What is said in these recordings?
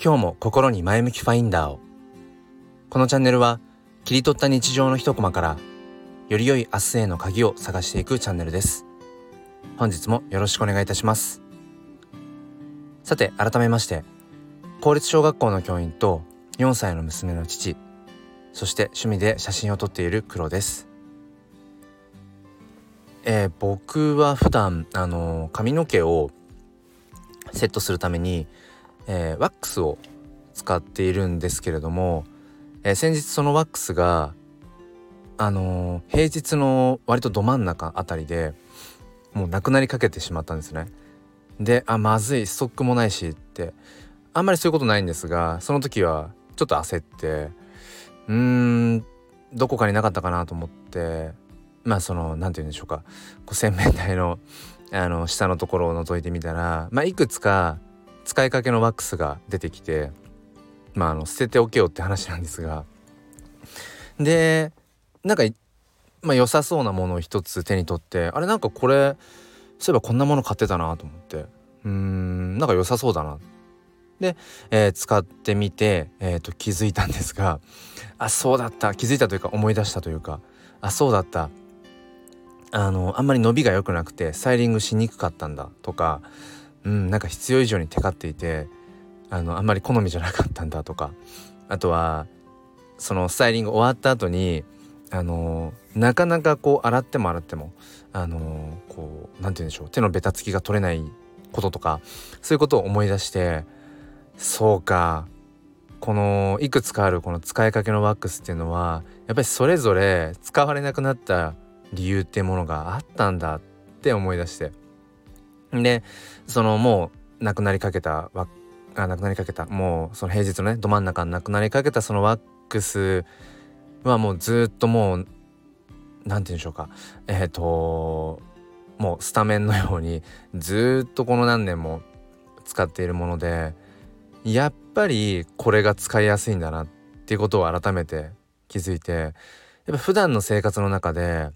今日も心に前向きファインダーを。このチャンネルは切り取った日常の一コマからより良い明日への鍵を探していくチャンネルです。本日もよろしくお願いいたします。さて改めまして公立小学校の教員と4歳の娘の父そして趣味で写真を撮っている黒です。えー、僕は普段あの髪の毛をセットするために、えー、ワックスを使っているんですけれども、えー、先日そのワックスがあの平日の割とど真ん中あたりでもうなくなりかけてしまったんですね。であまずいストックもないしってあんまりそういうことないんですがその時はちょっと焦ってうーんどこかになかったかなと思ってまあその何て言うんでしょうかこう洗面台のあの下のところを覗いてみたら、まあ、いくつか使いかけのワックスが出てきて、まあ、あの捨てておけよって話なんですが。でなんか、まあ、良さそうなものを一つ手に取ってあれなんかこれそういえばこんなもの買ってたなと思って。うーんなんか良さそうだな。で、えー、使ってみて、えーと気づいたんですがあそうだった。気づいたというか思い出したというかあそうだった。あのあんまり伸びが良くなくてスタイリングしにくかったんだとか、うん、なんか必要以上にテカっていてあのあんまり好みじゃなかったんだとか。あとはそのスタイリング終わった後にあのなかなかこう洗っても洗ってもあのこう何て言うんでしょう手のベタつきが取れないこととかそういうことを思い出してそうかこのいくつかあるこの使いかけのワックスっていうのはやっぱりそれぞれ使われなくなった理由っていうものがあったんだって思い出して。でそのもう亡くなりかけたワあ亡くなりかけた。もうその平日のねど真ん中に亡くなりかけたそのワックスはもうずっともう何て言うんでしょうか。えっ、ー、ともうスタメンのようにずっとこの何年も使っているものでやっぱりこれが使いやすいんだなっていうことを改めて気づいてやっぱ普段の生活の中で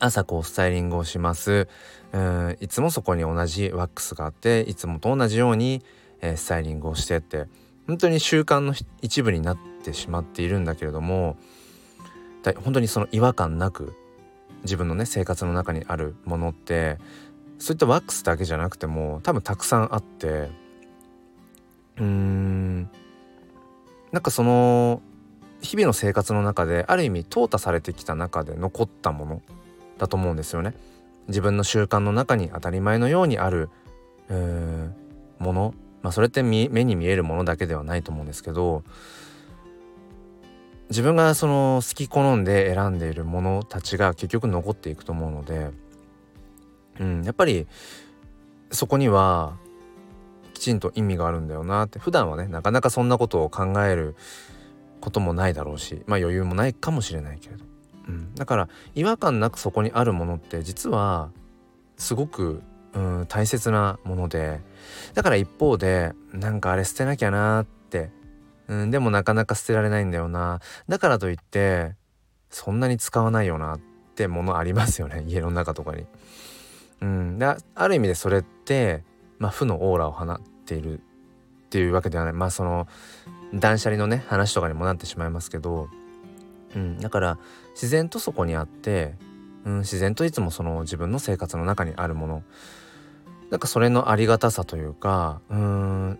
朝こうスタイリングをします。うんいつもそこに同じワックスがあっていつもと同じように、えー、スタイリングをしてって本当に習慣の一部になってしまっているんだけれども本当にその違和感なく自分のね生活の中にあるものってそういったワックスだけじゃなくても多分たくさんあってうーんなんかその日々の生活の中である意味淘汰されてきた中で残ったものだと思うんですよね。自分の習慣の中に当たり前のようにあるもの、まあ、それって目に見えるものだけではないと思うんですけど自分がその好き好んで選んでいるものたちが結局残っていくと思うので、うん、やっぱりそこにはきちんと意味があるんだよなって。普段はねなかなかそんなことを考えることもないだろうしまあ余裕もないかもしれないけれど。うん、だから違和感なくそこにあるものって実はすごく、うん、大切なもので。だから一方でなんかあれ捨てなきゃなって、うん、でもなかなか捨てられないんだよな。だからといってそんなに使わないよなってものありますよね。家の中とかに。うん、である意味でそれって、まあ、負のオーラを放っているっていうわけではない。まあその断捨離のね話とかにもなってしまいますけどうん、だから自然とそこにあって、うん、自然といつもその自分の生活の中にあるもの。なんかそれのありがたさというかうん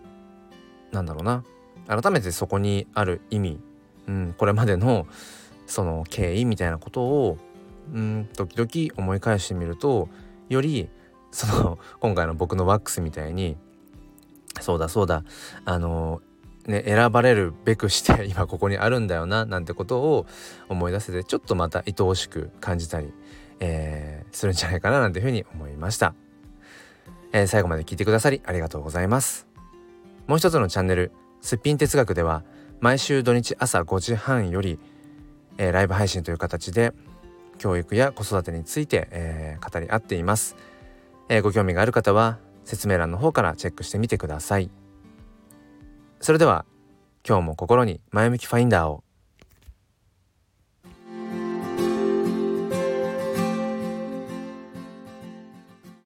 なんだろうな。改めてそこにある意味、うん、これまでのその経緯みたいなことを、うん、時々思い返してみるとよりその今回の僕のワックスみたいにそうだそうだあのね、選ばれるべくして 今ここにあるんだよななんてことを思い出せてちょっとまた愛おしく感じたり、えー、するんじゃないかななんていうふうに思いました、えー、最後まで聞いてくださりありがとうございます。もう一つのチャンネルすっぴん哲学では毎週土日朝5時半より、えー、ライブ配信という形で教育や子育てについて、え、語り合っています、え、ご興味がある方は説明欄の方からチェックしてみてください。それでは今日も心に前向きファインダーを